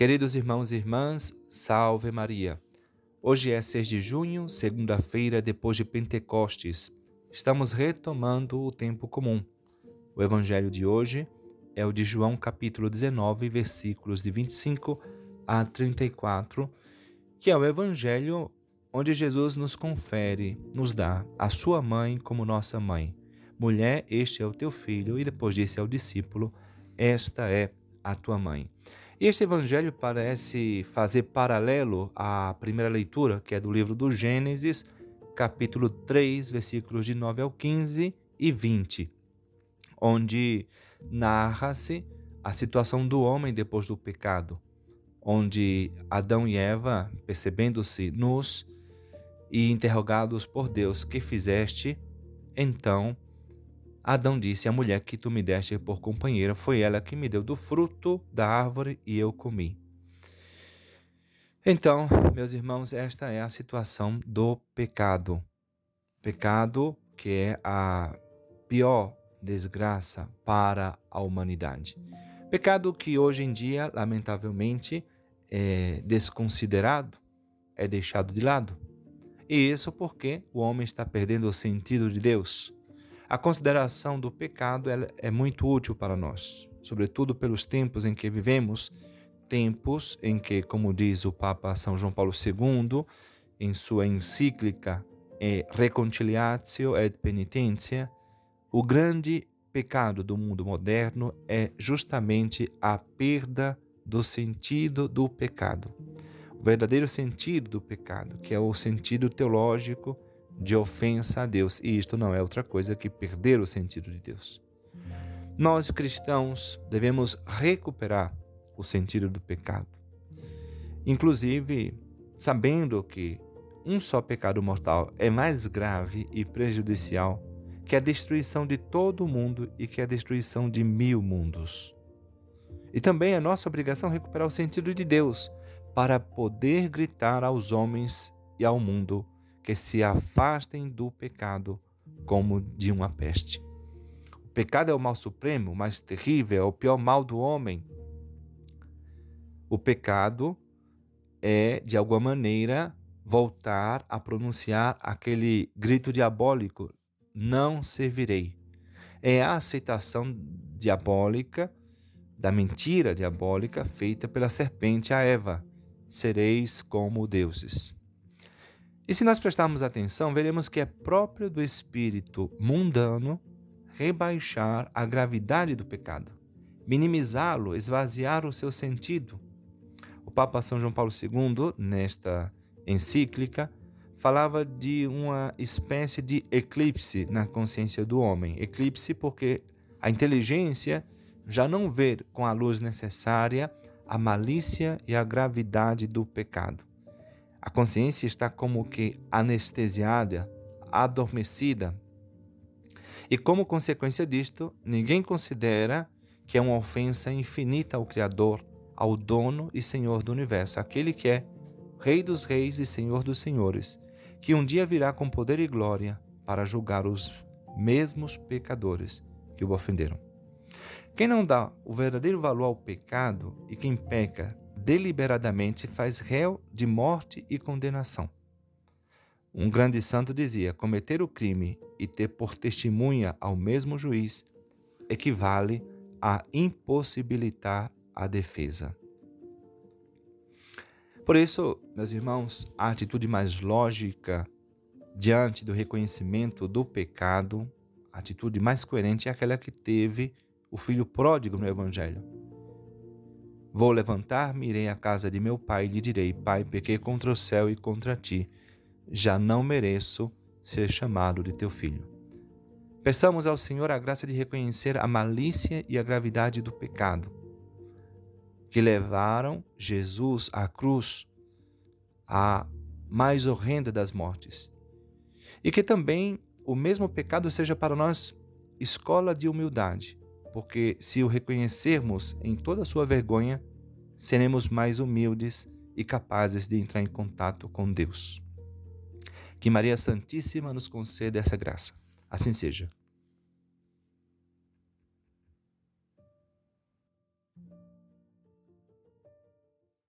Queridos irmãos e irmãs, salve Maria. Hoje é 6 de junho, segunda-feira depois de Pentecostes. Estamos retomando o tempo comum. O evangelho de hoje é o de João, capítulo 19, versículos de 25 a 34, que é o evangelho onde Jesus nos confere, nos dá a sua mãe como nossa mãe. Mulher, este é o teu filho, e depois disse ao discípulo: Esta é a tua mãe. Este evangelho parece fazer paralelo à primeira leitura, que é do livro do Gênesis, capítulo 3, versículos de 9 ao 15 e 20, onde narra-se a situação do homem depois do pecado, onde Adão e Eva, percebendo-se nus e interrogados por Deus, que fizeste? Então Adão disse: A mulher que tu me deste por companheira foi ela que me deu do fruto da árvore e eu comi. Então, meus irmãos, esta é a situação do pecado. Pecado que é a pior desgraça para a humanidade. Pecado que hoje em dia, lamentavelmente, é desconsiderado, é deixado de lado. E isso porque o homem está perdendo o sentido de Deus a consideração do pecado é muito útil para nós, sobretudo pelos tempos em que vivemos, tempos em que, como diz o Papa São João Paulo II, em sua encíclica Reconciliatio et Penitência, o grande pecado do mundo moderno é justamente a perda do sentido do pecado. O verdadeiro sentido do pecado, que é o sentido teológico de ofensa a Deus. E isto não é outra coisa que perder o sentido de Deus. Nós cristãos devemos recuperar o sentido do pecado. Inclusive, sabendo que um só pecado mortal é mais grave e prejudicial que a destruição de todo o mundo e que a destruição de mil mundos. E também é nossa obrigação recuperar o sentido de Deus para poder gritar aos homens e ao mundo que se afastem do pecado como de uma peste. O pecado é o mal supremo, o mais terrível, é o pior mal do homem. O pecado é, de alguma maneira, voltar a pronunciar aquele grito diabólico: não servirei. É a aceitação diabólica da mentira diabólica feita pela serpente a Eva: sereis como deuses. E se nós prestarmos atenção, veremos que é próprio do espírito mundano rebaixar a gravidade do pecado, minimizá-lo, esvaziar o seu sentido. O Papa São João Paulo II, nesta encíclica, falava de uma espécie de eclipse na consciência do homem. Eclipse porque a inteligência já não vê com a luz necessária a malícia e a gravidade do pecado. A consciência está como que anestesiada, adormecida. E como consequência disto, ninguém considera que é uma ofensa infinita ao Criador, ao dono e Senhor do universo, aquele que é Rei dos reis e Senhor dos senhores, que um dia virá com poder e glória para julgar os mesmos pecadores que o ofenderam. Quem não dá o verdadeiro valor ao pecado e quem peca deliberadamente faz réu de morte e condenação. Um grande santo dizia: cometer o crime e ter por testemunha ao mesmo juiz equivale a impossibilitar a defesa. Por isso, meus irmãos, a atitude mais lógica diante do reconhecimento do pecado, a atitude mais coerente é aquela que teve o filho pródigo no Evangelho Vou levantar-me, irei à casa de meu pai e lhe direi: Pai, pequei contra o céu e contra ti. Já não mereço ser chamado de teu filho. Peçamos ao Senhor a graça de reconhecer a malícia e a gravidade do pecado que levaram Jesus à cruz, a mais horrenda das mortes. E que também o mesmo pecado seja para nós escola de humildade porque se o reconhecermos em toda a sua vergonha, seremos mais humildes e capazes de entrar em contato com Deus. Que Maria Santíssima nos conceda essa graça. Assim seja.